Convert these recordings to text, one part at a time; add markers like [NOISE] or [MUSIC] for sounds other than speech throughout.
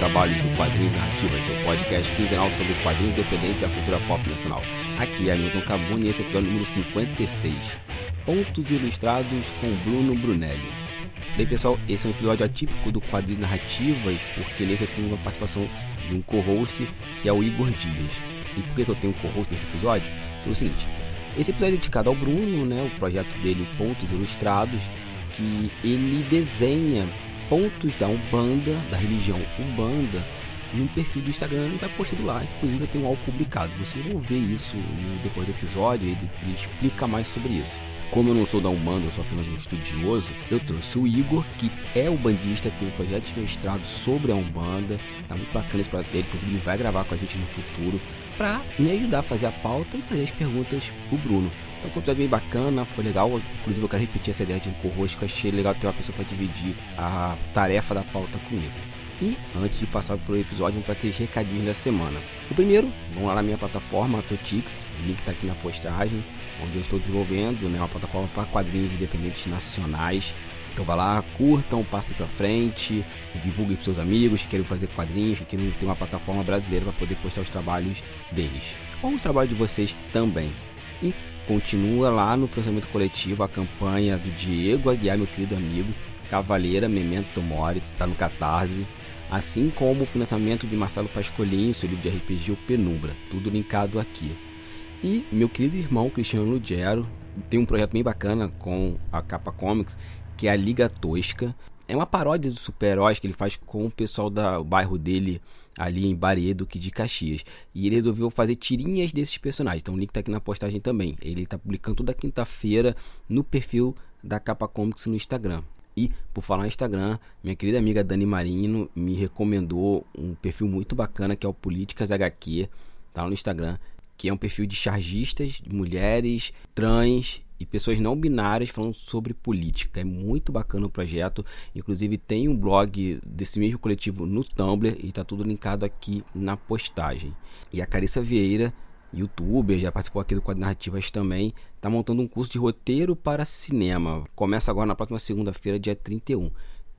Trabalhos do Quadrinhos Narrativas, seu podcast quinzenal sobre quadrinhos independentes e a cultura pop nacional. Aqui é Milton Cabuni, esse episódio número 56. Pontos ilustrados com Bruno Brunelli. Bem, pessoal, esse é um episódio atípico do Quadrinhos Narrativas, porque nesse eu tenho uma participação de um co-host, que é o Igor Dias. E por que eu tenho um co-host nesse episódio? Pelo seguinte, esse episódio é dedicado ao Bruno, né, o projeto dele Pontos Ilustrados, que ele desenha pontos da Umbanda, da religião Umbanda, no perfil do Instagram e vai postando lá. Inclusive eu tenho algo publicado. Vocês vão ver isso no decorrer do episódio, ele, ele explica mais sobre isso. Como eu não sou da Umbanda, eu sou apenas um estudioso, eu trouxe o Igor, que é o bandista, tem um projeto de mestrado sobre a Umbanda. Tá muito bacana esse projeto dele, inclusive ele vai gravar com a gente no futuro para me ajudar a fazer a pauta e fazer as perguntas pro Bruno. Então foi um episódio bem bacana, foi legal. Inclusive eu quero repetir essa ideia de um co-host que eu achei legal ter uma pessoa para dividir a tarefa da pauta comigo. E antes de passar para o episódio, para aqueles recadinhos da semana. O primeiro, vamos lá na minha plataforma, Totix, o link está aqui na postagem, onde eu estou desenvolvendo né, uma plataforma para quadrinhos independentes nacionais. Então vai lá, curtam, passem para frente, divulguem para seus amigos que querem fazer quadrinhos, que querem ter uma plataforma brasileira para poder postar os trabalhos deles. Ou o trabalho de vocês também. E Continua lá no financiamento coletivo a campanha do Diego Aguiar, meu querido amigo, Cavaleira Memento Mori, está no Catarse. Assim como o financiamento de Marcelo Pascolinho, seu livro de RPG, o Penumbra, tudo linkado aqui. E meu querido irmão Cristiano Lugero tem um projeto bem bacana com a Capa Comics, que é a Liga Tosca. É uma paródia dos super-heróis que ele faz com o pessoal do bairro dele, ali em Barê, Duque de Caxias. E ele resolveu fazer tirinhas desses personagens. Então o link tá aqui na postagem também. Ele tá publicando toda quinta-feira no perfil da Capa Comics no Instagram. E por falar no Instagram, minha querida amiga Dani Marino me recomendou um perfil muito bacana que é o Políticas HQ, tá no Instagram, que é um perfil de chargistas, de mulheres, trans e pessoas não binárias falando sobre política. É muito bacana o projeto. Inclusive tem um blog desse mesmo coletivo no Tumblr e está tudo linkado aqui na postagem. E a Carissa Vieira, youtuber, já participou aqui do Quadro Narrativas também, está montando um curso de roteiro para cinema. Começa agora na próxima segunda-feira, dia 31.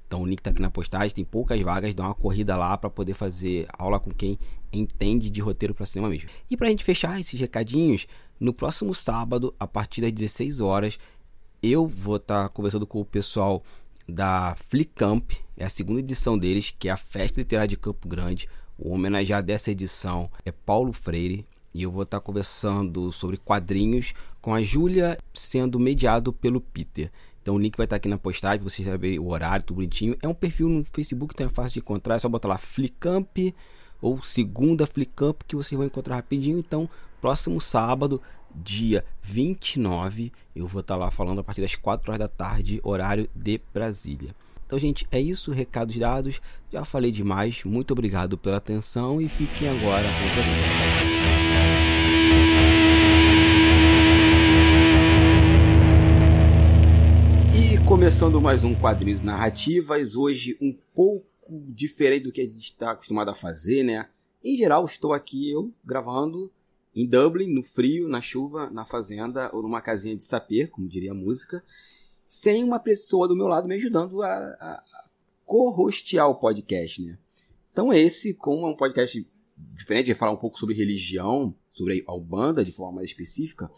Então o link está aqui na postagem, tem poucas vagas, dá uma corrida lá para poder fazer aula com quem entende de roteiro para cinema mesmo. E para a gente fechar esses recadinhos, no próximo sábado, a partir das 16 horas, eu vou estar tá conversando com o pessoal da Flicamp, é a segunda edição deles, que é a Festa Literária de Campo Grande. O homenageado dessa edição é Paulo Freire. E eu vou estar tá conversando sobre quadrinhos com a Júlia, sendo mediado pelo Peter. Então o link vai estar aqui na postagem, você saber o horário, tudo bonitinho. É um perfil no Facebook, então é fácil de encontrar. É só botar lá Flicamp ou segunda Flicamp que você vai encontrar rapidinho. Então, próximo sábado, dia 29, eu vou estar lá falando a partir das 4 horas da tarde, horário de Brasília. Então, gente, é isso, recados dados. Já falei demais. Muito obrigado pela atenção e fiquem agora com o programa. começando mais um Quadrinhos Narrativas, hoje um pouco diferente do que a gente está acostumado a fazer, né? Em geral, estou aqui eu gravando em Dublin, no frio, na chuva, na fazenda ou numa casinha de saper, como diria a música, sem uma pessoa do meu lado me ajudando a, a, co-hostear o podcast, né? Então esse, como é um podcast diferente, de falar um pouco sobre religião, sobre a Ubanda de forma mais específica,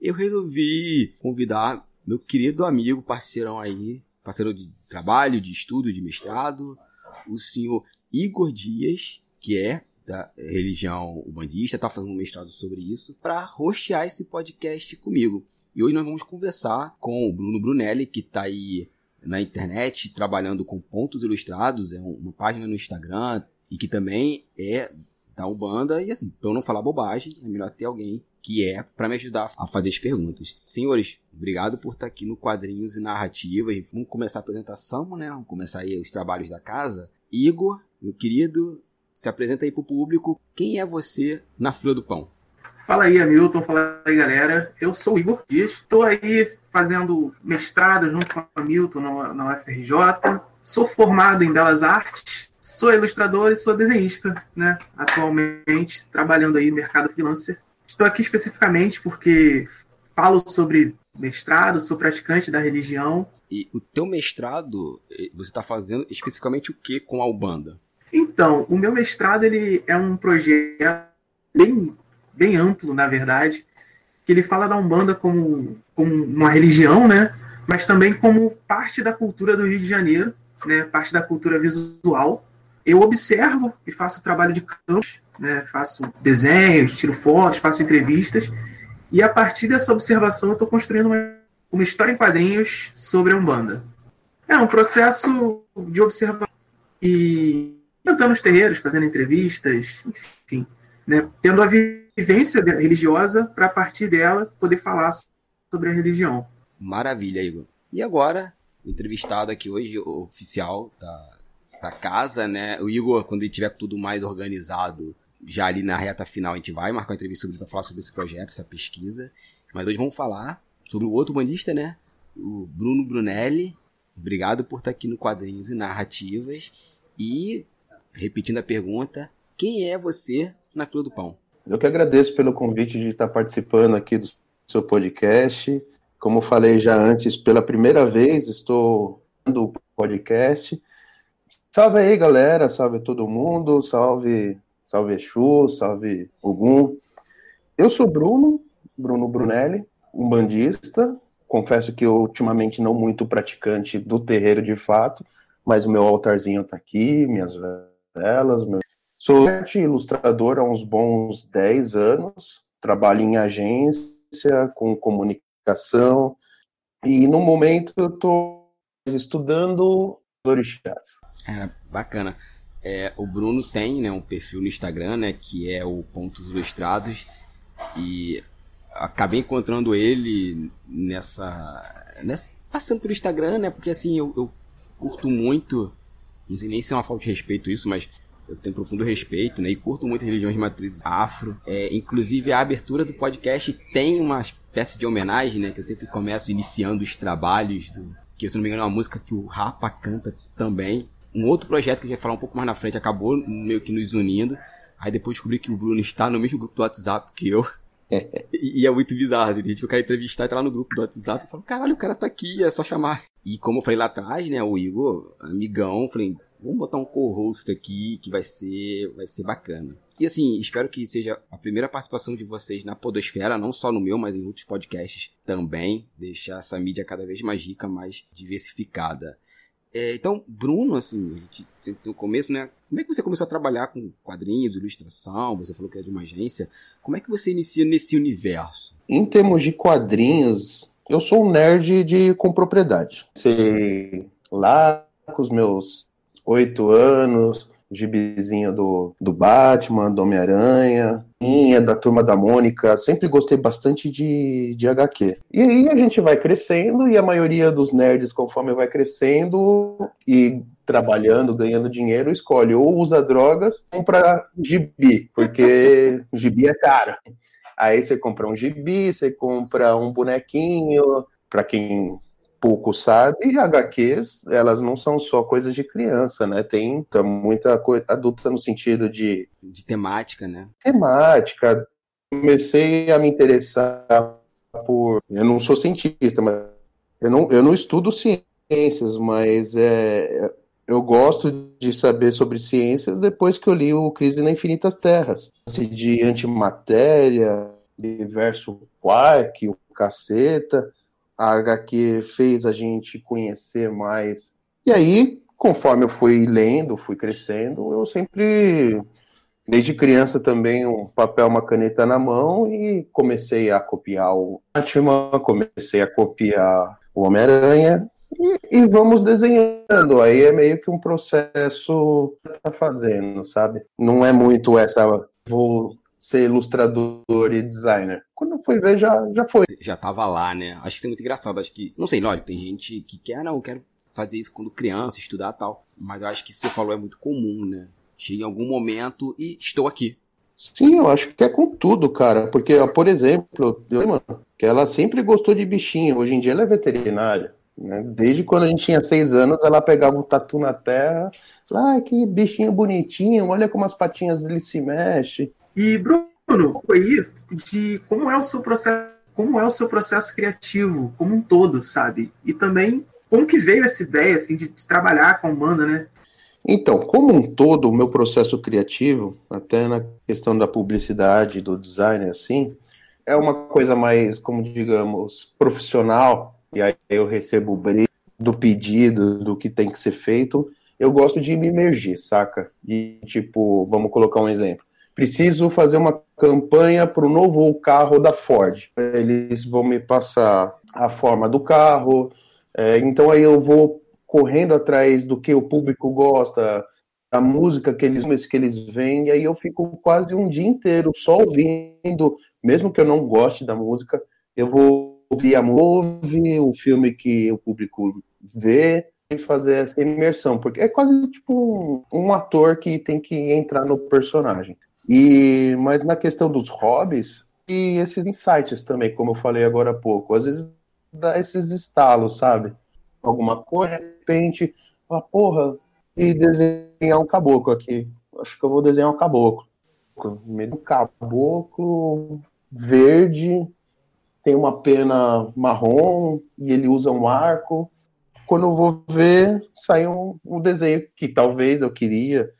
eu resolvi convidar meu querido amigo, parceirão aí, parceiro de trabalho, de estudo, de mestrado, o senhor Igor Dias, que é da religião ubandista, está fazendo um mestrado sobre isso, para rostear esse podcast comigo. E hoje nós vamos conversar com o Bruno Brunelli, que está aí na internet trabalhando com pontos ilustrados, é uma página no Instagram e que também é da Ubanda. E assim, para eu não falar bobagem, é melhor ter alguém que é para me ajudar a fazer as perguntas. Senhores, obrigado por estar aqui no Quadrinhos e Narrativas. Vamos começar a apresentação, né? Vamos começar aí os trabalhos da casa. Igor, meu querido, se apresenta aí pro público. Quem é você na fila do pão? Fala aí, Hamilton. Fala aí, galera. Eu sou o Igor Dias. Estou aí fazendo mestrado junto com o Hamilton na UFRJ. Sou formado em Belas Artes. Sou ilustrador e sou desenhista, né? Atualmente, trabalhando aí no mercado freelancer. Estou aqui especificamente porque falo sobre mestrado, sou praticante da religião. E o teu mestrado, eh, você está fazendo especificamente o que com a Ubanda? Então, o meu mestrado ele é um projeto bem, bem amplo, na verdade, que ele fala da Umbanda como, como uma religião, né? Mas também como parte da cultura do Rio de Janeiro, né? Parte da cultura visual. Eu observo e faço trabalho de campo, né? Faço desenhos, tiro fotos, faço entrevistas e a partir dessa observação eu estou construindo uma, uma história em quadrinhos sobre a Umbanda. É um processo de observação e cantando nos terreiros, fazendo entrevistas, enfim, né, tendo a vivência religiosa para a partir dela poder falar sobre a religião. Maravilha, Igor. E agora, entrevistado aqui hoje, oficial da, da casa, né? O Igor, quando ele tiver tudo mais organizado, já ali na reta final, a gente vai marcar uma entrevista para falar sobre esse projeto, essa pesquisa. Mas hoje vamos falar sobre o outro bandista, né? O Bruno Brunelli. Obrigado por estar aqui no Quadrinhos e Narrativas. E repetindo a pergunta, quem é você na fila do pão? Eu que agradeço pelo convite de estar participando aqui do seu podcast. Como falei já antes, pela primeira vez estou no podcast. Salve aí, galera, salve todo mundo, salve, salve Exu, salve Ogum. Eu sou Bruno, Bruno Brunelli, um bandista. Confesso que eu ultimamente não muito praticante do terreiro de fato, mas o meu altarzinho está aqui, minhas velas. Meu... Sou ilustrador há uns bons 10 anos, trabalho em agência, com comunicação, e no momento eu estou estudando orixás. É, bacana. É, o Bruno tem né, um perfil no Instagram, né, que é o Pontos Ilustrados, e acabei encontrando ele nessa, nessa passando pelo Instagram, né, porque assim, eu, eu curto muito não sei nem se é uma falta de respeito isso, mas eu tenho profundo respeito, né? E curto muito religiões de matriz afro. É, inclusive, a abertura do podcast tem uma espécie de homenagem, né? Que eu sempre começo iniciando os trabalhos do... Que, se não me engano, é uma música que o Rapa canta também. Um outro projeto que a gente vai falar um pouco mais na frente acabou meio que nos unindo. Aí depois descobri que o Bruno está no mesmo grupo do WhatsApp que eu. e, é muito bizarro, assim, a gente vai entrevistar e tá lá no grupo do WhatsApp e fala, caralho, o cara tá aqui, é só chamar. E como eu falei lá atrás, né, o Igor, amigão, falei, vamos botar um co-host aqui que vai ser, vai ser bacana. E assim, espero que seja a primeira participação de vocês na Podosfera, não só no meu, mas em outros podcasts também. Deixar essa mídia cada vez mais rica, mais diversificada. É, então, Bruno, assim, a gente sempre no começo, né? Como é que você começou a trabalhar com quadrinhos, ilustração? Você falou que é de uma agência. Como é que você inicia nesse universo? Em termos de quadrinhos, eu sou um nerd de com propriedade. Sei lá com os meus oito anos, gibizinho do, do Batman, do Homem-Aranha, da Turma da Mônica, sempre gostei bastante de, de HQ. E aí a gente vai crescendo e a maioria dos nerds, conforme vai crescendo e trabalhando, ganhando dinheiro, escolhe ou usa drogas ou compra gibi, porque gibi é caro. Aí você compra um gibi, você compra um bonequinho, para quem pouco sabe, HQs, elas não são só coisas de criança, né? Tem muita coisa adulta no sentido de... De temática, né? Temática. Comecei a me interessar por... Eu não sou cientista, mas... Eu não, eu não estudo ciências, mas é, eu gosto de saber sobre ciências depois que eu li o Crise na Infinitas Terras. De antimatéria, universo quark, o caceta a HQ fez a gente conhecer mais. E aí, conforme eu fui lendo, fui crescendo, eu sempre, desde criança também, um papel, uma caneta na mão e comecei a copiar o Batman, comecei a copiar o Homem-Aranha e, e, vamos desenhando. Aí é meio que um processo que tá fazendo, sabe? Não é muito essa vou ser ilustrador e designer. Quando eu fui ver, já, já foi. Já tava lá, né? Acho que isso é muito engraçado. Acho que, não sei, lógico, tem gente que quer, não, eu quero fazer isso quando criança, estudar tal. Mas eu acho que isso que você falou é muito comum, né? Chega em algum momento e estou aqui. Sim, eu acho que é com tudo, cara. Porque, por exemplo, eu, irmã, que ela sempre gostou de bichinho. Hoje em dia ela é veterinária. Né? Desde quando a gente tinha seis anos, ela pegava o tatu na terra. Falava, ah, que bichinho bonitinho, olha como as patinhas ele se mexe. E, Bruno, aí de como é o seu processo, como é o seu processo criativo como um todo, sabe? E também como que veio essa ideia assim de, de trabalhar com a Amanda, né? Então, como um todo, o meu processo criativo, até na questão da publicidade, do design, assim, é uma coisa mais, como digamos, profissional, e aí eu recebo o brief do pedido, do que tem que ser feito, eu gosto de me emergir, saca? E, tipo, vamos colocar um exemplo. Preciso fazer uma campanha para o novo carro da Ford. Eles vão me passar a forma do carro, é, então aí eu vou correndo atrás do que o público gosta, a música que eles que eles veem, e aí eu fico quase um dia inteiro só ouvindo, mesmo que eu não goste da música, eu vou ouvir a movie, o filme que o público vê e fazer essa imersão, porque é quase tipo um, um ator que tem que entrar no personagem. E mas na questão dos hobbies e esses insights também, como eu falei agora há pouco, às vezes dá esses estalos, sabe? Alguma coisa, de repente, fala, porra, e desenhar um caboclo aqui. Acho que eu vou desenhar um caboclo. Meio caboclo verde, tem uma pena marrom e ele usa um arco. Quando eu vou ver, sai um, um desenho que talvez eu queria.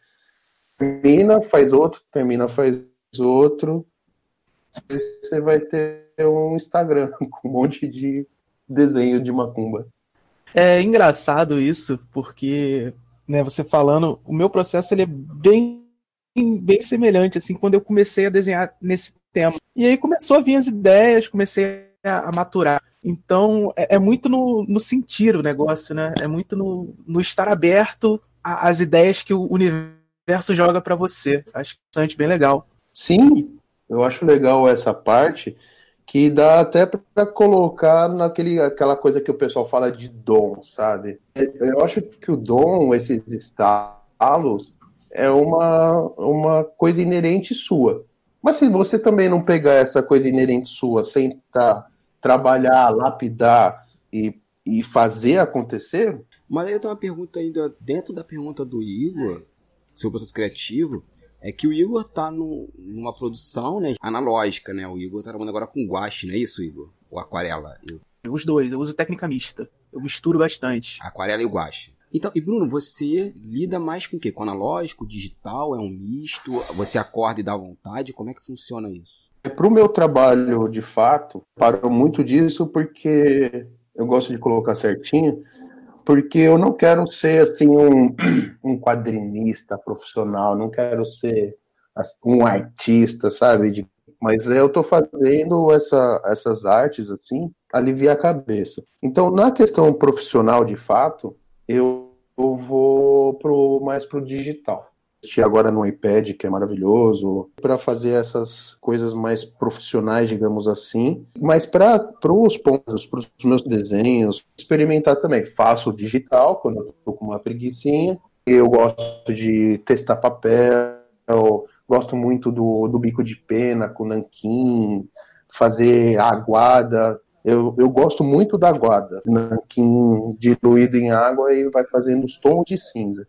Termina, faz outro, termina, faz outro. Você vai ter um Instagram [LAUGHS] com um monte de desenho de macumba. É engraçado isso, porque, né, você falando, o meu processo ele é bem bem semelhante assim quando eu comecei a desenhar nesse tema. E aí começou a vir as ideias, comecei a, a maturar. Então é, é, muito no, no sentir o negócio, né? É muito no, no estar aberto às ideias que o universo joga para você. Acho bastante bem legal. Sim, eu acho legal essa parte que dá até para colocar naquele aquela coisa que o pessoal fala de dom, sabe? Eu acho que o dom, esses estalos, é uma, uma coisa inerente sua. Mas se você também não pegar essa coisa inerente sua, sentar, trabalhar, lapidar e, e fazer acontecer. Mas aí eu tenho uma pergunta ainda dentro da pergunta do Igor o processo criativo é que o Igor tá no, numa produção né, analógica, né? O Igor tá trabalhando agora com guache, não é isso, Igor? O aquarela. Eu... Os dois, eu uso técnica mista. Eu misturo bastante. Aquarela e guache. Então, e Bruno, você lida mais com o quê? Com analógico, digital, é um misto? Você acorda e dá vontade? Como é que funciona isso? É Para o meu trabalho, de fato, paro muito disso porque eu gosto de colocar certinho porque eu não quero ser assim um, [CLEARS THROAT] um quadrinista profissional, não quero ser um artista, sabe? De, mas eu estou fazendo essa, essas artes assim, aliviar a cabeça. Então, na questão profissional, de fato, eu, eu vou pro, mais pro digital agora no iPad, que é maravilhoso, para fazer essas coisas mais profissionais, digamos assim. Mas para os pontos, para os meus desenhos, experimentar também. Faço digital, quando estou com uma preguiçinha. Eu gosto de testar papel, gosto muito do, do bico de pena com nanquim, fazer aguada. Eu, eu gosto muito da aguada, nanquim diluído em água e vai fazendo os tons de cinza.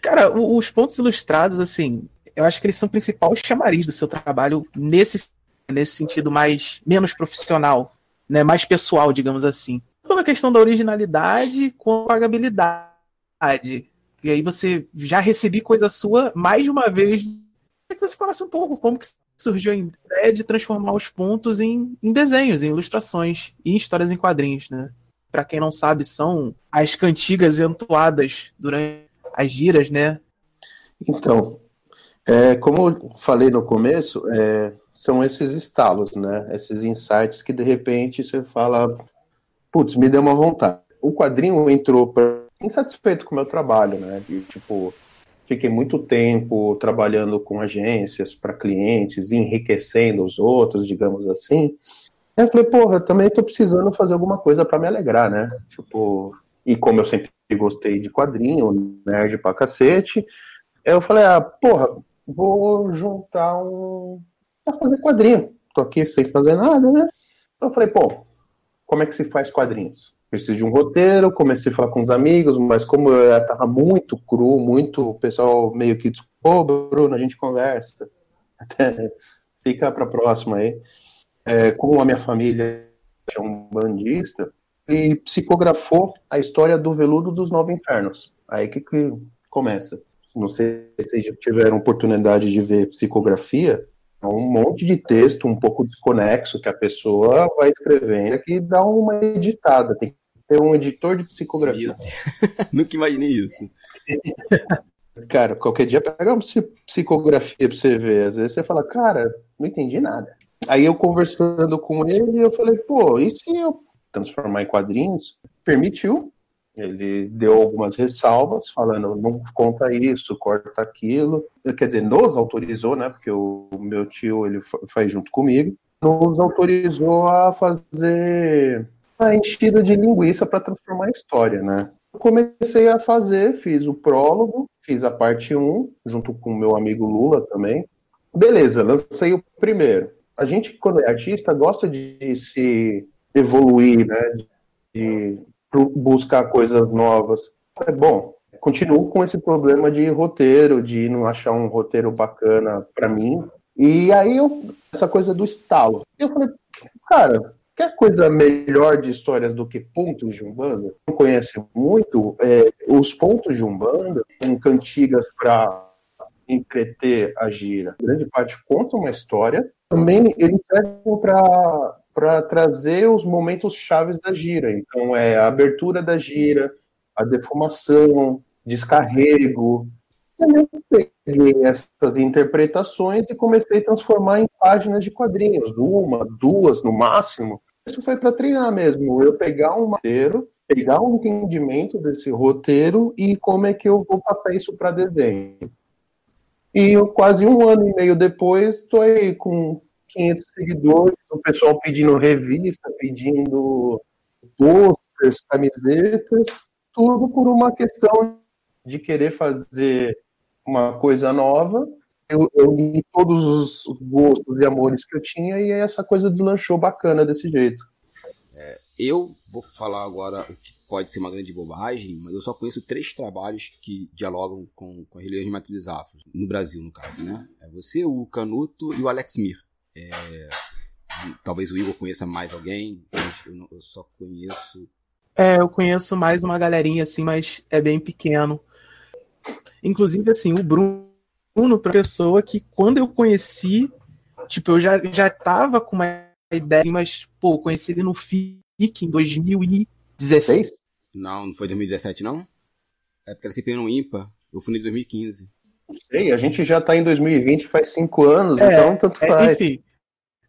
Cara, os pontos ilustrados, assim, eu acho que eles são o principal chamariz do seu trabalho nesse, nesse sentido mais menos profissional, né, mais pessoal, digamos assim. Pela questão da originalidade com a pagabilidade. E aí você já recebi coisa sua mais de uma vez. É que você falasse um pouco como que surgiu a ideia de transformar os pontos em, em desenhos, em ilustrações e em histórias em quadrinhos, né? Para quem não sabe, são as cantigas entoadas durante as giras, né? Então, é, como eu falei no começo, é, são esses estalos, né? Esses insights que de repente você fala, putz, me deu uma vontade. O quadrinho entrou pra... insatisfeito com o meu trabalho, né? De, tipo, fiquei muito tempo trabalhando com agências para clientes, enriquecendo os outros, digamos assim. Aí eu falei, porra, eu também tô precisando fazer alguma coisa para me alegrar, né? Tipo, e como eu sempre gostei de quadrinho, nerd pra cacete, eu falei, ah, porra, vou juntar um. pra fazer quadrinho. Tô aqui sem fazer nada, né? Eu falei, pô, como é que se faz quadrinhos? Preciso de um roteiro, comecei a falar com os amigos, mas como eu tava muito cru, muito, o pessoal meio que disse, Bruno, a gente conversa. Até fica pra próxima aí. É, como a minha família é um bandista, e psicografou a história do Veludo dos Nove Infernos. Aí que, que começa. Não sei se vocês já tiveram oportunidade de ver psicografia, é um monte de texto um pouco desconexo que a pessoa vai escrevendo que dá uma editada. Tem que ter um editor de psicografia. [LAUGHS] Nunca imaginei isso. [LAUGHS] Cara, qualquer dia pega uma psicografia pra você ver. Às vezes você fala, cara, não entendi nada. Aí eu conversando com ele, eu falei, pô, e se eu transformar em quadrinhos? Permitiu. Ele deu algumas ressalvas, falando, não conta isso, corta aquilo. Quer dizer, nos autorizou, né? Porque o meu tio, ele faz junto comigo. Nos autorizou a fazer a enchida de linguiça para transformar a história, né? comecei a fazer, fiz o prólogo, fiz a parte 1, junto com o meu amigo Lula também. Beleza, lancei o primeiro. A gente, quando é artista, gosta de se evoluir, né? De buscar coisas novas. É bom, continuo com esse problema de roteiro, de não achar um roteiro bacana para mim. E aí eu, essa coisa do estalo. Eu falei, cara, Quer coisa melhor de histórias do que pontos de Umbanda? Não conhece muito é, os pontos de Umbanda, com cantigas para entreter a gira. grande parte conta uma história. Também eles servem para trazer os momentos chaves da gira. Então, é a abertura da gira, a defumação, descarrego. Eu peguei essas interpretações e comecei a transformar em páginas de quadrinhos, uma, duas no máximo, isso foi para treinar mesmo. Eu pegar um roteiro, pegar um entendimento desse roteiro e como é que eu vou passar isso para desenho. E eu, quase um ano e meio depois, estou aí com 500 seguidores, o pessoal pedindo revista, pedindo posters, camisetas, tudo por uma questão de querer fazer uma coisa nova eu, eu li todos os gostos e amores que eu tinha e essa coisa deslanchou bacana desse jeito. É, eu vou falar agora o que pode ser uma grande bobagem, mas eu só conheço três trabalhos que dialogam com, com a religião de matrizes afro, no Brasil, no caso, né? É você, o Canuto e o Alex Mir. É, talvez o Igor conheça mais alguém, eu, não, eu só conheço. É, eu conheço mais uma galerinha assim, mas é bem pequeno. Inclusive, assim, o Bruno Bruno pra pessoa que quando eu conheci, tipo, eu já, já tava com uma ideia, mas, pô, conheci ele no FIC em 2016. Não, não foi 2017, não? É porque ele se no IMPA. Eu fui em 2015. Sei, a gente já tá em 2020 faz cinco anos, é, então tanto é, faz. enfim,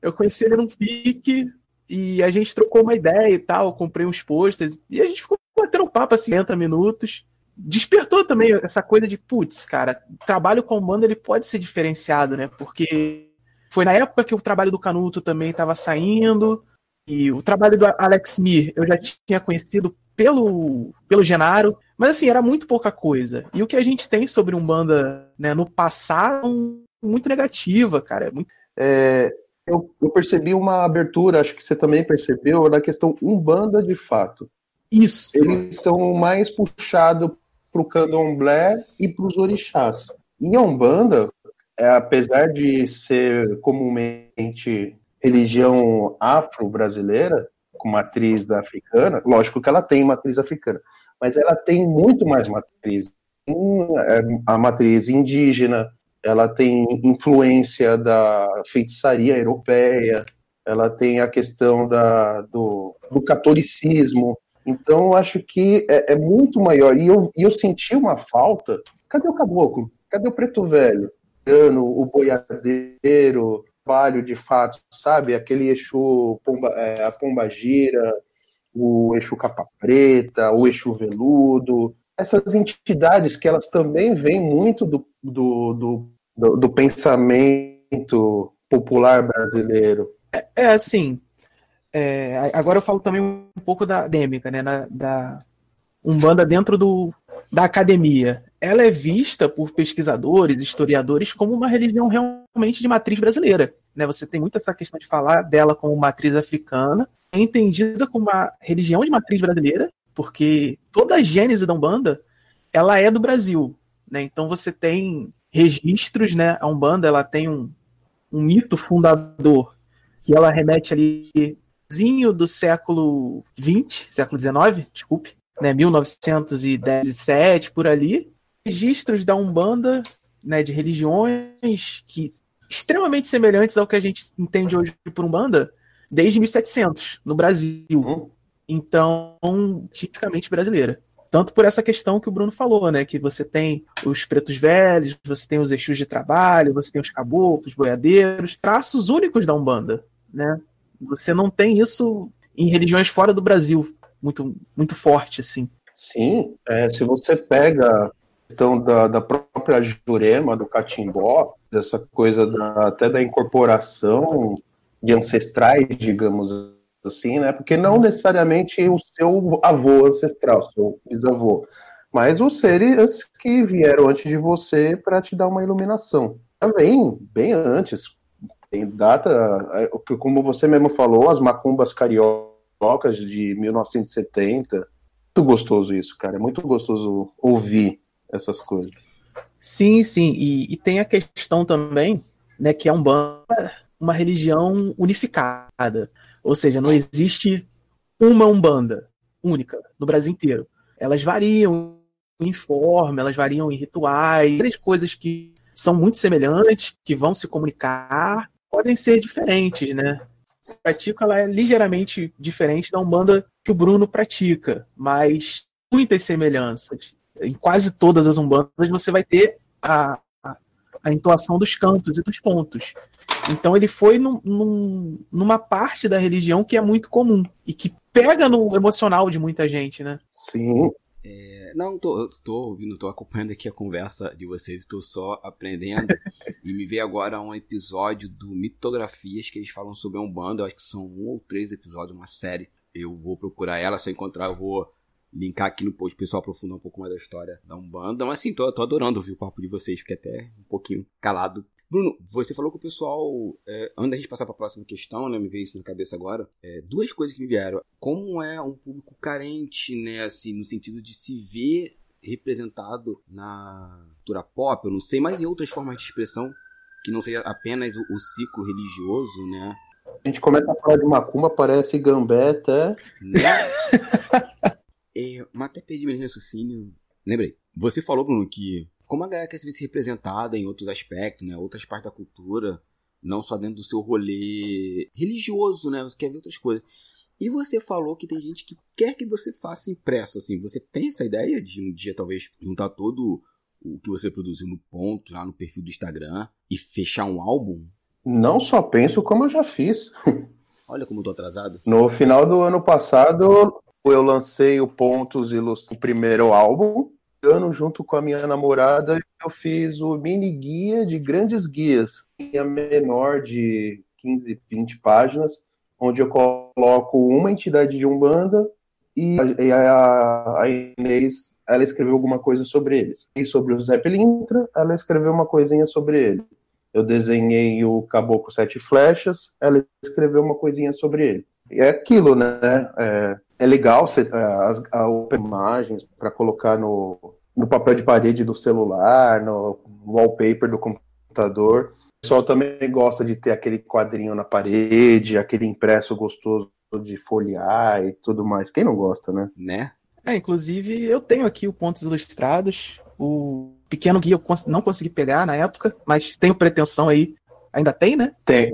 eu conheci ele no FIC e a gente trocou uma ideia e tal, comprei uns posters e a gente ficou batendo um papo assim, 30 minutos despertou também essa coisa de, putz, cara, trabalho com banda ele pode ser diferenciado, né? Porque foi na época que o trabalho do Canuto também estava saindo, e o trabalho do Alex Mir eu já tinha conhecido pelo, pelo Genaro, mas assim, era muito pouca coisa. E o que a gente tem sobre Umbanda né, no passado muito negativa, cara. É muito... É, eu, eu, percebi uma abertura, acho que você também percebeu, na questão Umbanda de fato. Isso. Eles estão mais puxados para o candomblé e para os orixás. E a Umbanda, é, apesar de ser comumente religião afro-brasileira, com matriz africana, lógico que ela tem matriz africana, mas ela tem muito mais matriz. É, a matriz indígena, ela tem influência da feitiçaria europeia, ela tem a questão da, do, do catolicismo, então, acho que é, é muito maior. E eu, e eu senti uma falta. Cadê o caboclo? Cadê o preto velho? O boiadeiro, trabalho de fato, sabe? Aquele eixo pomba, é, a pomba gira, o eixo capa preta, o eixo veludo. Essas entidades que elas também vêm muito do, do, do, do, pensamento popular brasileiro. É, é assim, é, agora eu falo também um pouco da acadêmica, né? Na, da Umbanda dentro do, da academia. Ela é vista por pesquisadores, historiadores, como uma religião realmente de matriz brasileira. Né? Você tem muito essa questão de falar dela como matriz africana, é entendida como uma religião de matriz brasileira, porque toda a gênese da Umbanda ela é do Brasil. Né? Então você tem registros, né? A Umbanda ela tem um, um mito fundador que ela remete ali do século XX, século XIX, desculpe, né, 1917 por ali, registros da Umbanda, né, de religiões que extremamente semelhantes ao que a gente entende hoje por Umbanda desde 1700 no Brasil. Então, tipicamente brasileira. Tanto por essa questão que o Bruno falou, né? Que você tem os pretos velhos, você tem os eixos de trabalho, você tem os caboclos, boiadeiros, traços únicos da Umbanda, né? Você não tem isso em religiões fora do Brasil, muito, muito forte, assim. Sim, é, se você pega a questão da, da própria Jurema, do Catimbó, dessa coisa da, até da incorporação de ancestrais, digamos assim, né? Porque não necessariamente o seu avô ancestral, seu bisavô, mas os seres que vieram antes de você para te dar uma iluminação. Também, bem antes, tem data, é, como você mesmo falou, as macumbas cariocas de 1970. Muito gostoso isso, cara. É muito gostoso ouvir essas coisas. Sim, sim. E, e tem a questão também, né, que é um banda, uma religião unificada. Ou seja, não existe uma Umbanda única no Brasil inteiro. Elas variam em forma, elas variam em rituais, três coisas que são muito semelhantes, que vão se comunicar, podem ser diferentes, né? Pratico ela é ligeiramente diferente da Umbanda que o Bruno pratica, mas muitas semelhanças. Em quase todas as Umbandas você vai ter a, a, a entoação dos cantos e dos pontos. Então ele foi num, num, numa parte da religião que é muito comum e que pega no emocional de muita gente, né? Sim. É, não, tô, tô ouvindo, tô acompanhando aqui a conversa de vocês, estou só aprendendo. [LAUGHS] e me veio agora um episódio do Mitografias que eles falam sobre um bando, acho que são um ou três episódios, uma série. Eu vou procurar ela, se eu encontrar, eu vou linkar aqui no post, pessoal aprofundar um pouco mais da história da Umbanda. Mas assim, tô, tô adorando ouvir o papo de vocês, fiquei até um pouquinho calado Bruno, você falou que o pessoal, é, antes da gente passar para a próxima questão, né, me veio isso na cabeça agora, é, duas coisas que me vieram. Como é um público carente, né, assim, no sentido de se ver representado na cultura pop, eu não sei, mas em outras formas de expressão que não seja apenas o, o ciclo religioso, né? A gente começa a falar de macumba, parece gambé até. Né? [LAUGHS] é, mas até perdi meu raciocínio. Lembrei. Você falou, Bruno, que como a galera quer se ver representada em outros aspectos, né? Outras partes da cultura, não só dentro do seu rolê religioso, né? Você quer ver outras coisas. E você falou que tem gente que quer que você faça impresso, assim. Você tem essa ideia de um dia talvez juntar todo o que você produziu no ponto, lá no perfil do Instagram, e fechar um álbum? Não só penso, como eu já fiz. [LAUGHS] Olha como eu tô atrasado. No final do ano passado, eu lancei o Pontos Ilustros, o primeiro álbum, ano, junto com a minha namorada, eu fiz o mini guia de grandes guias, a menor de 15, 20 páginas, onde eu coloco uma entidade de Umbanda e a, a Inês, ela escreveu alguma coisa sobre eles. E sobre o Zé Pelintra, ela escreveu uma coisinha sobre ele. Eu desenhei o Caboclo Sete Flechas, ela escreveu uma coisinha sobre ele. É aquilo, né? É, é legal você, é, as, as imagens para colocar no, no papel de parede do celular, no wallpaper do computador. O pessoal também gosta de ter aquele quadrinho na parede, aquele impresso gostoso de folhear e tudo mais. Quem não gosta, né? Né? É, inclusive eu tenho aqui o Pontos Ilustrados, o pequeno guia eu não consegui pegar na época, mas tenho pretensão aí. Ainda tem, né? Tem.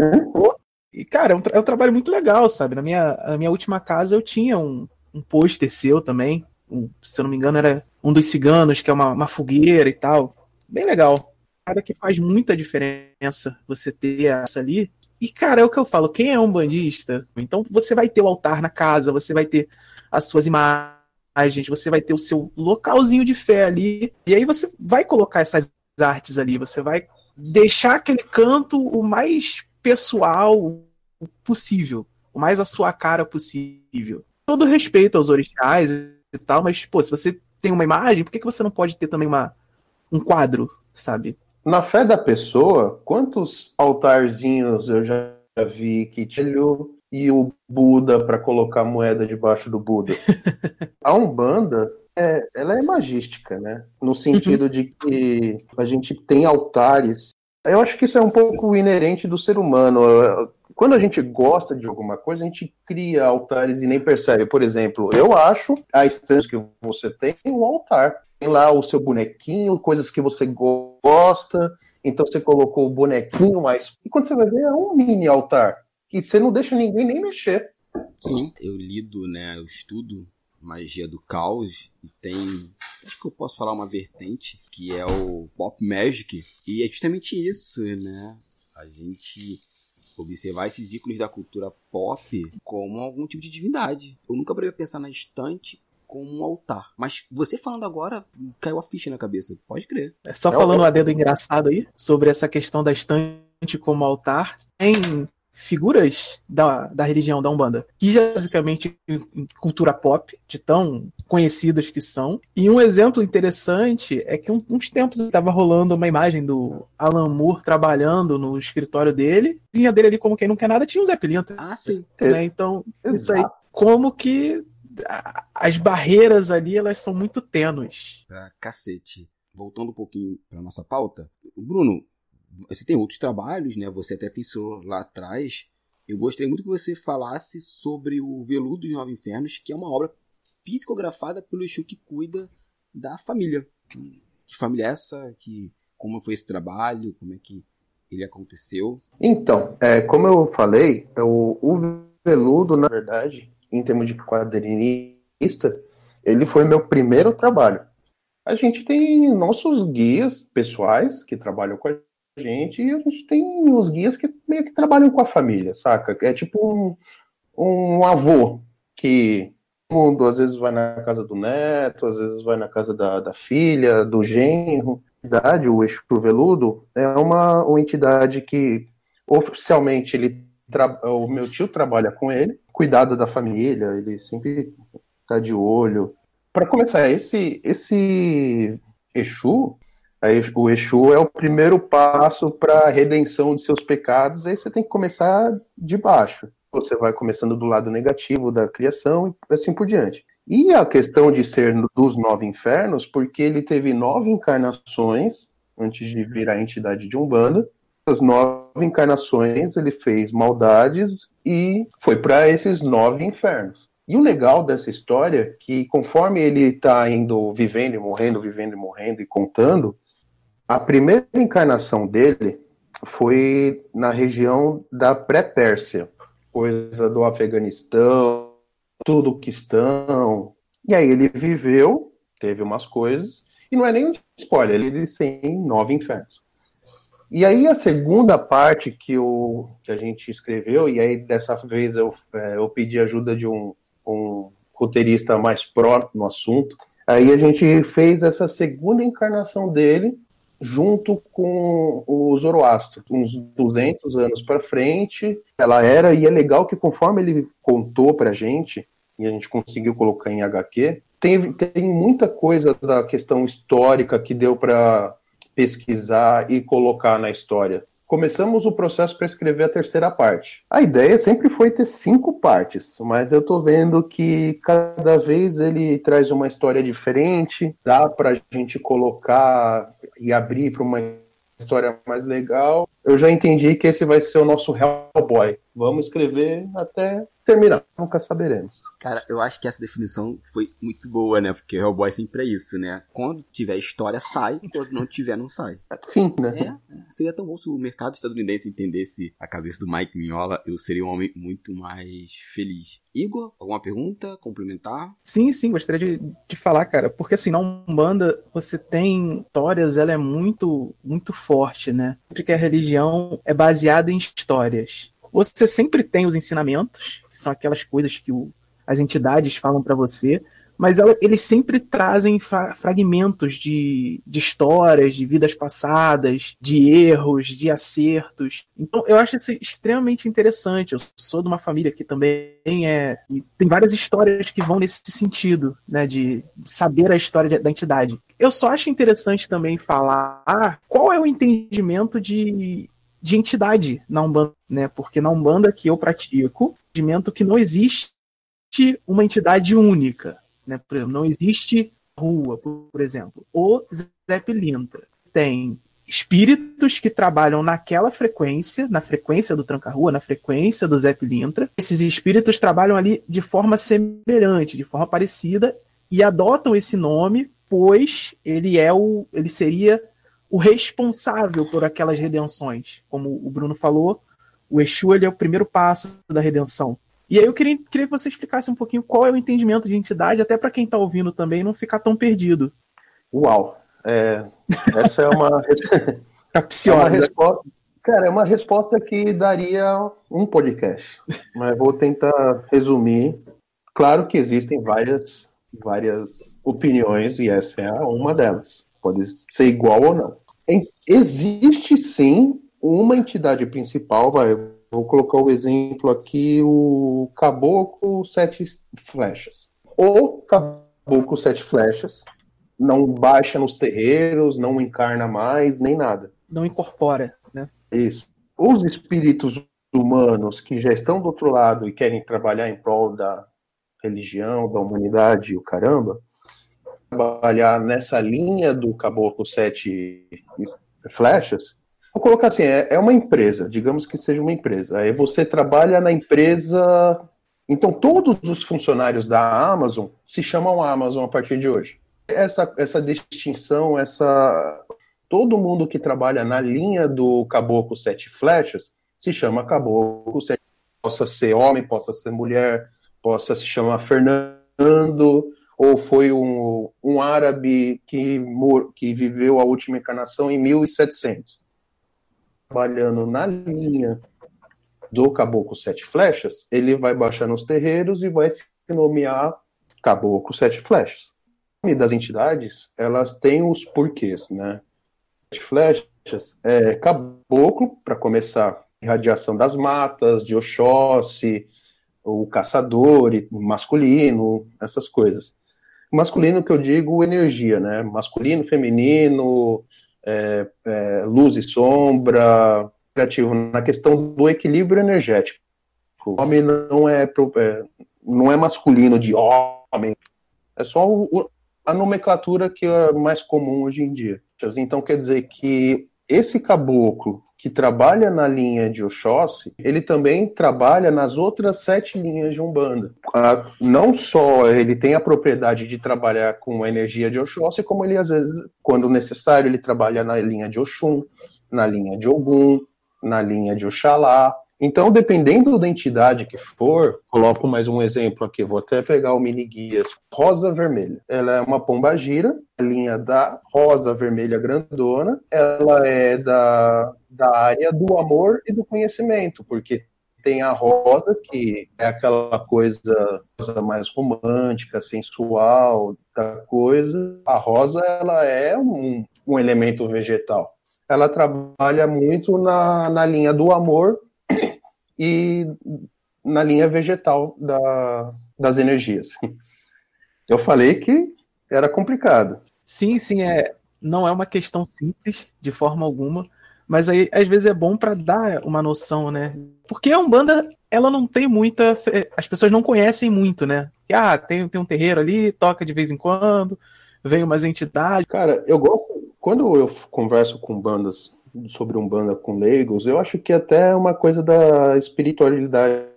E, cara, é um, é um trabalho muito legal, sabe? Na minha, na minha última casa eu tinha um, um pôster seu também. Um, se eu não me engano, era um dos ciganos, que é uma, uma fogueira e tal. Bem legal. Cara que faz muita diferença você ter essa ali. E, cara, é o que eu falo, quem é um bandista? Então você vai ter o altar na casa, você vai ter as suas imagens, você vai ter o seu localzinho de fé ali. E aí você vai colocar essas artes ali, você vai deixar aquele canto o mais pessoal possível, o mais a sua cara possível. Todo respeito aos orixás e tal, mas, pô, se você tem uma imagem, por que, que você não pode ter também uma, um quadro, sabe? Na fé da pessoa, quantos altarzinhos eu já vi que tilho e o Buda para colocar moeda debaixo do Buda? [LAUGHS] a Umbanda, é, ela é magística, né? No sentido uhum. de que a gente tem altares eu acho que isso é um pouco inerente do ser humano. Quando a gente gosta de alguma coisa, a gente cria altares e nem percebe. Por exemplo, eu acho a estante que você tem um altar. lá o seu bonequinho, coisas que você gosta, então você colocou o bonequinho mais. E quando você vai ver, é um mini altar, que você não deixa ninguém nem mexer. Sim, eu lido, né, eu estudo magia do caos e tem, acho que eu posso falar uma vertente, que é o pop magic, e é justamente isso, né? A gente observar esses ícones da cultura pop como algum tipo de divindade. Eu nunca parei pensar na estante como um altar. Mas você falando agora, caiu a ficha na cabeça. Pode crer. É só falando um adendo engraçado aí, sobre essa questão da estante como altar. Tem figuras da, da religião da Umbanda, que basicamente cultura pop, de tão conhecidas que são. E um exemplo interessante é que um, uns tempos estava rolando uma imagem do Alan Moore trabalhando no escritório dele, tinha dele ali como quem não quer nada, tinha um Zé Pilintra. Ah, sim. Né? Então, Exato. isso aí, como que as barreiras ali, elas são muito tênues. Pra cacete. Voltando um pouquinho para nossa pauta, Bruno, você tem outros trabalhos, né? Você até pensou lá atrás. Eu gostaria muito que você falasse sobre o Veludo dos Nove Infernos, que é uma obra psicografada pelo Exu que cuida da família. Que família é essa? Que, como foi esse trabalho? Como é que ele aconteceu? Então, é, como eu falei, o, o Veludo, na verdade, em termos de quadrinista, ele foi meu primeiro trabalho. A gente tem nossos guias pessoais que trabalham com a gente e a gente tem os guias que meio que trabalham com a família, saca? É tipo um, um avô que mundo às vezes vai na casa do neto, às vezes vai na casa da, da filha, do genro. A o Exu Veludo, é uma, uma entidade que oficialmente ele o meu tio trabalha com ele, cuidado da família, ele sempre tá de olho. Para começar, esse esse Exu, o Exu é o primeiro passo para a redenção de seus pecados, aí você tem que começar de baixo. Você vai começando do lado negativo da criação e assim por diante. E a questão de ser dos nove infernos, porque ele teve nove encarnações antes de virar a entidade de Umbanda. As nove encarnações ele fez maldades e foi para esses nove infernos. E o legal dessa história é que conforme ele está indo vivendo e morrendo, vivendo e morrendo e contando, a primeira encarnação dele foi na região da pré-Pérsia, coisa do Afeganistão, tudo questão. E aí ele viveu, teve umas coisas, e não é nem um spoiler, ele tem nove infernos. E aí a segunda parte que, o, que a gente escreveu, e aí dessa vez eu, é, eu pedi ajuda de um, um roteirista mais pró no assunto, aí a gente fez essa segunda encarnação dele, junto com o Zoroastro, uns 200 anos para frente. Ela era, e é legal que conforme ele contou para a gente, e a gente conseguiu colocar em HQ, tem, tem muita coisa da questão histórica que deu para pesquisar e colocar na história começamos o processo para escrever a terceira parte. A ideia sempre foi ter cinco partes, mas eu estou vendo que cada vez ele traz uma história diferente, dá para a gente colocar e abrir para uma história mais legal. Eu já entendi que esse vai ser o nosso Hellboy. Vamos escrever até terminar. Nunca saberemos. Cara, eu acho que essa definição foi muito boa, né? Porque Hellboy sempre é isso, né? Quando tiver história, sai. [LAUGHS] Quando não tiver, não sai. Fim, né? É, é. Seria tão bom se o mercado estadunidense entendesse a cabeça do Mike Mignola. Eu seria um homem muito mais feliz. Igor, alguma pergunta? Complementar? Sim, sim, gostaria de, de falar, cara. Porque assim, na Umbanda, você tem histórias, ela é muito, muito forte, né? Porque a religião é baseada em histórias. Você sempre tem os ensinamentos, que são aquelas coisas que o, as entidades falam para você, mas ela, eles sempre trazem fra fragmentos de, de histórias, de vidas passadas, de erros, de acertos. Então eu acho isso extremamente interessante. Eu sou de uma família que também é. Tem várias histórias que vão nesse sentido, né? De, de saber a história da entidade. Eu só acho interessante também falar qual é o entendimento de de entidade na Umbanda, né? Porque na Umbanda que eu pratico, entendimento que não existe uma entidade única, né? Por exemplo, não existe rua, por exemplo. O Zé Pilintra tem espíritos que trabalham naquela frequência, na frequência do Tranca-Rua, na frequência do Zé Pilintra. Esses espíritos trabalham ali de forma semelhante, de forma parecida, e adotam esse nome depois ele é o. ele seria o responsável por aquelas redenções. Como o Bruno falou, o Exu ele é o primeiro passo da redenção. E aí eu queria, queria que você explicasse um pouquinho qual é o entendimento de entidade, até para quem está ouvindo também não ficar tão perdido. Uau! É, essa é uma, [LAUGHS] é uma resposta. Cara, é uma resposta que daria um podcast, mas vou tentar resumir. Claro que existem várias, várias opiniões e essa é uma delas. Pode ser igual ou não. Existe sim uma entidade principal, vai, vou colocar o exemplo aqui, o Caboclo Sete Flechas. O Caboclo Sete Flechas não baixa nos terreiros, não encarna mais, nem nada. Não incorpora, né? Isso. Os espíritos humanos que já estão do outro lado e querem trabalhar em prol da religião, da humanidade, o caramba, trabalhar nessa linha do Caboclo Sete Flechas, vou colocar assim, é, é uma empresa, digamos que seja uma empresa. Aí você trabalha na empresa. Então, todos os funcionários da Amazon se chamam Amazon a partir de hoje. Essa, essa distinção, essa todo mundo que trabalha na linha do Caboclo Sete Flechas se chama Caboclo Sete. Possa ser homem, possa ser mulher, possa se chamar Fernando, ou foi um, um árabe que, que viveu a última encarnação em 1700. Trabalhando na linha do Caboclo Sete Flechas, ele vai baixar nos terreiros e vai se nomear Caboclo Sete Flechas. O nome das entidades, elas têm os porquês, né? Sete Flechas é caboclo, para começar, irradiação das matas, de Oxóssi, o caçador masculino, essas coisas masculino que eu digo energia, né? Masculino, feminino, é, é, luz e sombra, negativo, na questão do equilíbrio energético. O homem não é, é não é masculino de homem, é só o, a nomenclatura que é mais comum hoje em dia. Então quer dizer que esse caboclo que trabalha na linha de Oxóssi, ele também trabalha nas outras sete linhas de Umbanda. Não só ele tem a propriedade de trabalhar com a energia de Oxóssi, como ele, às vezes, quando necessário, ele trabalha na linha de Oxum, na linha de Ogum, na linha de Oxalá, então, dependendo da entidade que for, coloco mais um exemplo aqui, vou até pegar o mini guias rosa vermelha. Ela é uma pomba gira, linha da rosa vermelha grandona, ela é da, da área do amor e do conhecimento, porque tem a rosa, que é aquela coisa mais romântica, sensual da coisa. A rosa, ela é um, um elemento vegetal. Ela trabalha muito na, na linha do amor [CLEARS THROAT] e na linha vegetal da, das energias. Eu falei que era complicado. Sim, sim, é, não é uma questão simples de forma alguma, mas aí às vezes é bom para dar uma noção, né? Porque a Umbanda, ela não tem muita. As pessoas não conhecem muito, né? Ah, tem, tem um terreiro ali, toca de vez em quando, vem umas entidades. Cara, eu gosto. Quando eu converso com bandas sobre Umbanda com leigos, eu acho que até é uma coisa da espiritualidade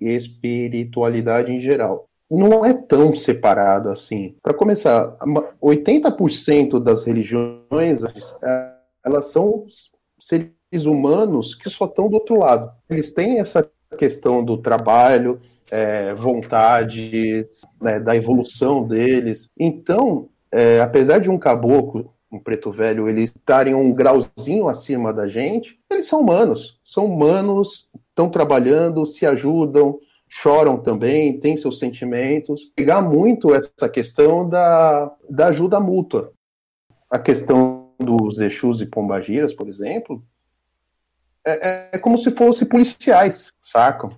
espiritualidade em geral. Não é tão separado assim. Para começar, 80% das religiões elas são seres humanos que só estão do outro lado. Eles têm essa questão do trabalho, é, vontade, né, da evolução deles. Então, é, apesar de um caboclo um preto velho, eles estarem um grauzinho acima da gente, eles são humanos. São humanos, estão trabalhando, se ajudam, choram também, têm seus sentimentos. Pegar muito essa questão da, da ajuda mútua. A questão dos Exus e Pombagiras, por exemplo, é, é como se fossem policiais, sacam?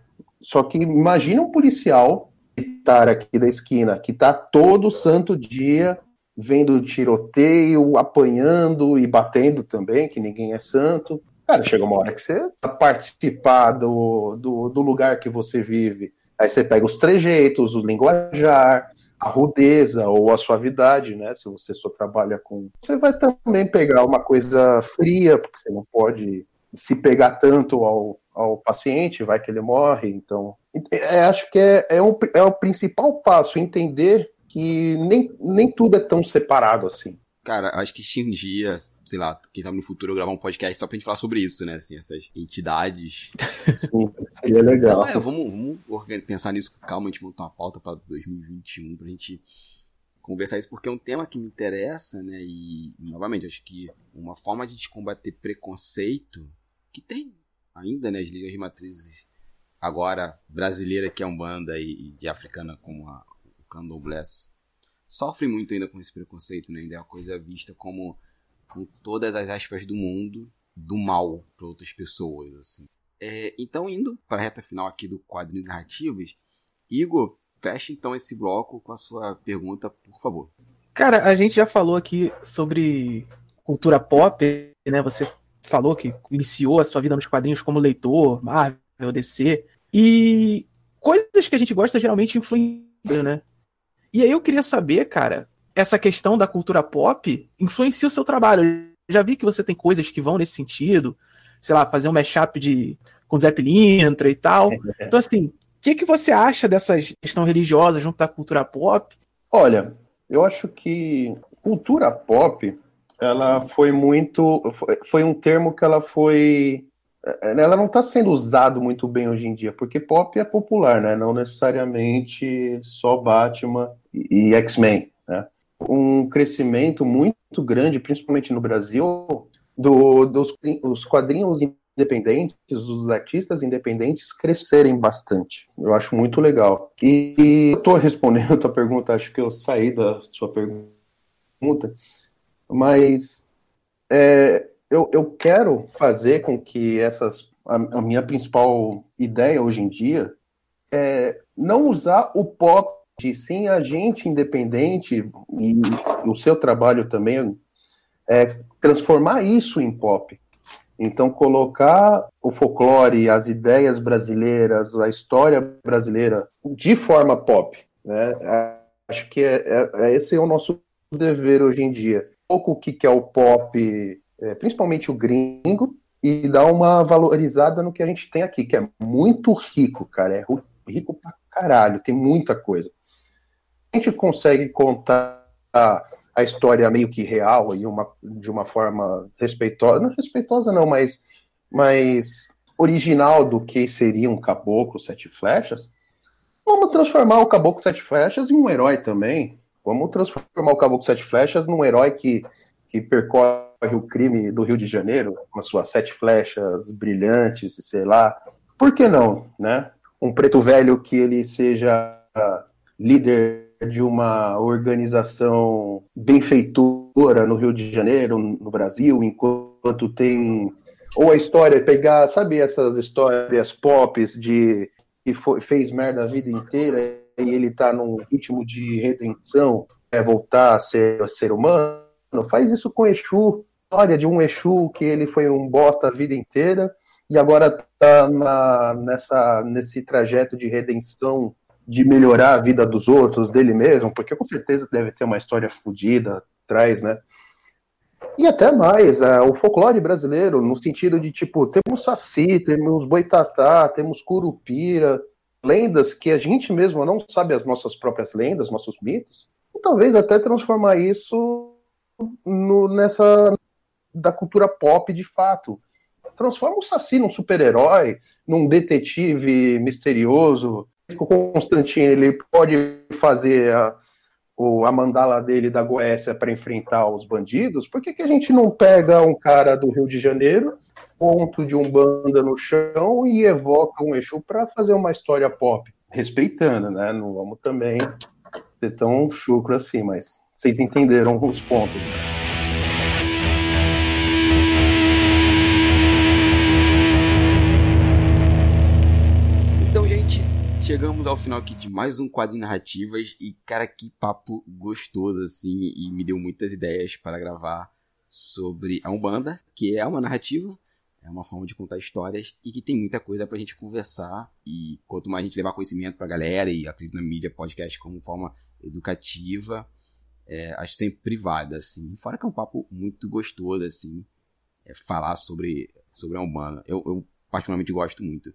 Só que imagina um policial militar aqui da esquina, que está todo santo dia vendo tiroteio, apanhando e batendo também, que ninguém é santo. Cara, chega uma hora que você participar do, do, do lugar que você vive. Aí você pega os trejeitos, o linguajar, a rudeza ou a suavidade, né? Se você só trabalha com. Você vai também pegar uma coisa fria, porque você não pode se pegar tanto ao, ao paciente, vai que ele morre. Então, é, acho que é, é, um, é o principal passo, entender que nem, nem tudo é tão separado assim. Cara, acho que um dia, sei lá, quem sabe no futuro eu gravar um podcast só pra gente falar sobre isso, né? Assim, essas entidades. [LAUGHS] Sim, seria legal. Então, é, vamos, vamos pensar nisso com calma, a gente montar uma pauta pra 2021 pra gente conversar isso, porque é um tema que me interessa, né? E, novamente, acho que uma forma de a gente combater preconceito, que tem ainda, né? As ligas de matrizes agora brasileira, que é um banda, e, de africana como a, o Candomblé, sofre muito ainda com esse preconceito, né? Ainda é uma coisa vista como com todas as aspas do mundo do mal para outras pessoas, assim. É, então, indo para a reta final aqui do quadrinho narrativas, Igor, feche então esse bloco com a sua pergunta, por favor. Cara, a gente já falou aqui sobre cultura pop, né? Você falou que iniciou a sua vida nos quadrinhos como leitor, Marvel, DC, e coisas que a gente gosta geralmente influenciam, né? E aí eu queria saber, cara, essa questão da cultura pop influencia o seu trabalho. Eu já vi que você tem coisas que vão nesse sentido, sei lá, fazer um mashup de com Zé Pilintra e tal. Então, assim, o que, que você acha dessa questão religiosa junto à cultura pop? Olha, eu acho que cultura pop, ela foi muito, foi, foi um termo que ela foi é, ela não está sendo usado muito bem hoje em dia, porque pop é popular, né? Não necessariamente só Batman e X-Men, né? Um crescimento muito grande, principalmente no Brasil, do, dos os quadrinhos independentes, os artistas independentes crescerem bastante. Eu acho muito legal. E, e eu estou respondendo [LAUGHS] a tua pergunta, acho que eu saí da sua pergunta, mas é, eu, eu quero fazer com que essas. A, a, minha principal ideia hoje em dia é não usar o pop, sim a gente independente, e o seu trabalho também, é transformar isso em pop. Então, colocar o folclore, as ideias brasileiras, a história brasileira de forma pop. Né? Acho que é, é, é esse é o nosso dever hoje em dia. Um pouco o que, que é o pop é, principalmente o gringo, e dar uma valorizada no que a gente tem aqui, que é muito rico, cara. É rico pra caralho, tem muita coisa. A gente consegue contar a história meio que real e uma, de uma forma respeitosa, não respeitosa não, mas, mas original do que seria um caboclo sete flechas, vamos transformar o caboclo sete flechas em um herói também. Vamos transformar o caboclo sete flechas num herói que, que percorre o crime do Rio de Janeiro, com as suas sete flechas brilhantes, sei lá. Por que não, né? Um preto velho que ele seja líder de uma organização benfeitora no Rio de Janeiro, no Brasil, enquanto tem ou a história pegar, sabe essas histórias pop de que foi, fez merda a vida inteira e ele tá num ritmo de redenção, é voltar a ser ser humano, faz isso com Exu, história de um Exu que ele foi um bosta a vida inteira e agora está nessa, nesse trajeto de redenção, de melhorar a vida dos outros, dele mesmo, porque com certeza deve ter uma história fodida atrás, né? E até mais, é, o folclore brasileiro, no sentido de, tipo, temos saci, temos boitatá, temos curupira, lendas que a gente mesmo não sabe as nossas próprias lendas, nossos mitos, e talvez até transformar isso no, nessa da cultura pop de fato. Transforma o Saci num super-herói, num detetive misterioso. O Constantine ele pode fazer a, o, a mandala dele da Goécia para enfrentar os bandidos. Por que, que a gente não pega um cara do Rio de Janeiro, ponto de um banda no chão e evoca um Exu para fazer uma história pop? Respeitando, né? Não vamos também ser tão chucro assim, mas vocês entenderam os pontos. Né? chegamos ao final aqui de mais um quadro de narrativas e, cara, que papo gostoso, assim, e me deu muitas ideias para gravar sobre a Umbanda, que é uma narrativa, é uma forma de contar histórias e que tem muita coisa pra gente conversar. E quanto mais a gente levar conhecimento pra galera e acredito na mídia, podcast como forma educativa, é, acho sempre privada, assim. Fora que é um papo muito gostoso, assim, é, falar sobre, sobre a Umbanda. Eu, eu particularmente gosto muito.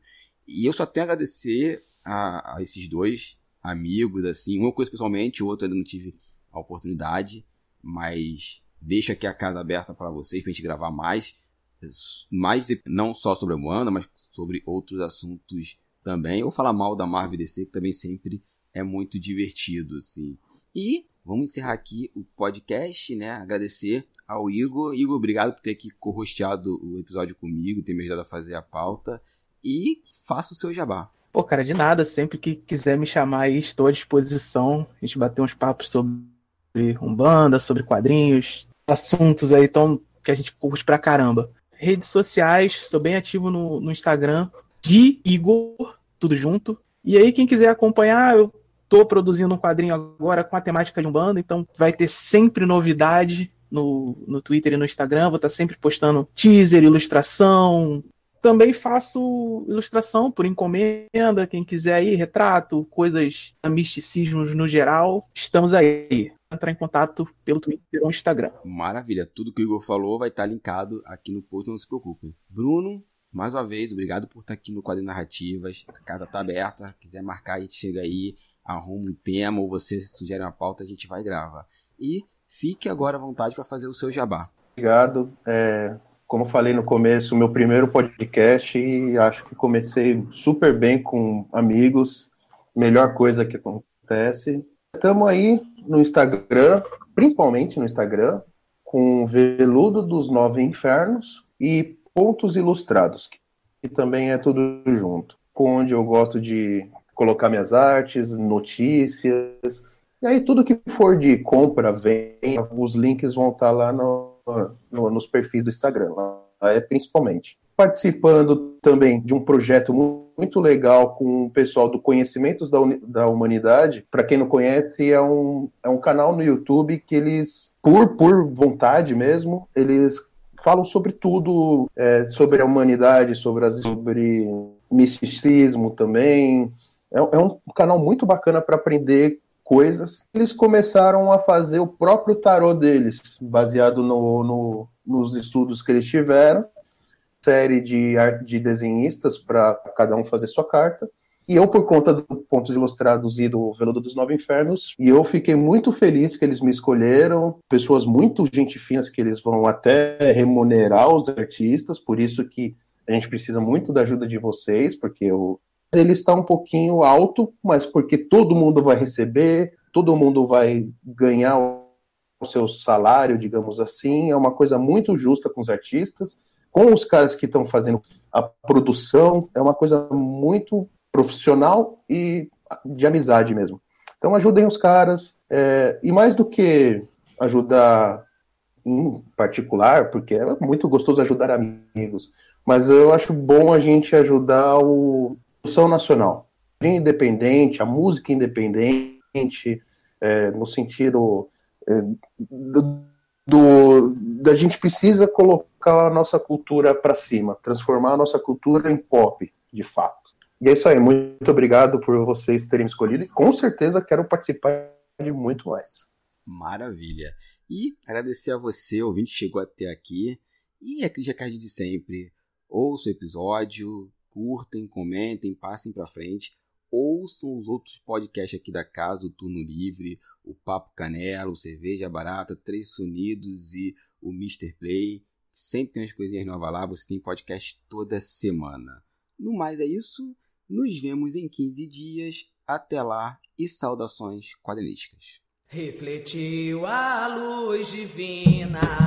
E eu só tenho a agradecer a, a esses dois, amigos, assim. Um eu conheço pessoalmente, o outro ainda não tive a oportunidade, mas deixo aqui a casa aberta para vocês, pra gente gravar mais. Mais, não só sobre a Moana, mas sobre outros assuntos também. Ou falar mal da Marvel DC, que também sempre é muito divertido, assim. E vamos encerrar aqui o podcast, né? Agradecer ao Igor. Igor, obrigado por ter aqui co-hosteado o episódio comigo, ter me ajudado a fazer a pauta. E faça o seu jabá. Pô, cara, de nada. Sempre que quiser me chamar aí, estou à disposição. A gente bater uns papos sobre Umbanda, sobre quadrinhos, assuntos aí tão, que a gente curte pra caramba. Redes sociais, estou bem ativo no, no Instagram, de Igor, tudo junto. E aí, quem quiser acompanhar, eu tô produzindo um quadrinho agora com a temática de Umbanda, então vai ter sempre novidade no, no Twitter e no Instagram. Vou estar sempre postando teaser, ilustração. Também faço ilustração por encomenda, quem quiser aí, retrato, coisas misticismos no geral. Estamos aí. Entrar em contato pelo Twitter ou Instagram. Maravilha. Tudo que o Igor falou vai estar linkado aqui no post, não se preocupem. Bruno, mais uma vez, obrigado por estar aqui no Quadrinho Narrativas. A casa está aberta. Quiser marcar, a gente chega aí, arruma um tema ou você sugere uma pauta, a gente vai gravar. E fique agora à vontade para fazer o seu jabá. Obrigado. É, como falei no começo, meu primeiro podcast e acho que comecei super bem com amigos. Melhor coisa que acontece. Estamos aí no Instagram, principalmente no Instagram, com Veludo dos Nove Infernos e Pontos Ilustrados, que também é tudo junto. Onde eu gosto de colocar minhas artes, notícias, e aí tudo que for de compra, venda, os links vão estar lá no, no, nos perfis do Instagram, lá é principalmente. Participando também de um projeto muito legal com o pessoal do Conhecimentos da, da Humanidade. Para quem não conhece, é um, é um canal no YouTube que eles, por, por vontade mesmo, eles falam sobre tudo, é, sobre a humanidade, sobre, as, sobre misticismo também. É, é um canal muito bacana para aprender coisas. Eles começaram a fazer o próprio tarô deles, baseado no, no nos estudos que eles tiveram, série de, de desenhistas para cada um fazer sua carta. E eu, por conta do Pontos Ilustrados e do Veludo dos Nove Infernos, e eu fiquei muito feliz que eles me escolheram, pessoas muito gente finas que eles vão até remunerar os artistas, por isso que a gente precisa muito da ajuda de vocês, porque eu, ele está um pouquinho alto, mas porque todo mundo vai receber, todo mundo vai ganhar o seu salário, digamos assim, é uma coisa muito justa com os artistas, com os caras que estão fazendo a produção, é uma coisa muito profissional e de amizade mesmo. Então ajudem os caras, é, e mais do que ajudar em particular, porque é muito gostoso ajudar amigos, mas eu acho bom a gente ajudar o, produção nacional. Independente, a música independente, é, no sentido é, do, do, da gente precisa colocar a nossa cultura para cima, transformar a nossa cultura em pop, de fato. E é isso aí, muito obrigado por vocês terem escolhido e com certeza quero participar de muito mais. Maravilha. E agradecer a você, ouvinte, chegou até aqui. E aquele recado de sempre. Ouça o episódio, curtem, comentem, passem para frente. Ouçam os outros podcasts aqui da casa, o Turno Livre, o Papo Canela, o Cerveja Barata, Três Unidos e o Mr. Play. Sempre tem umas coisinhas novas lá, você tem podcast toda semana. No mais é isso, nos vemos em 15 dias. Até lá e saudações quadrinísticas. Refletiu a luz divina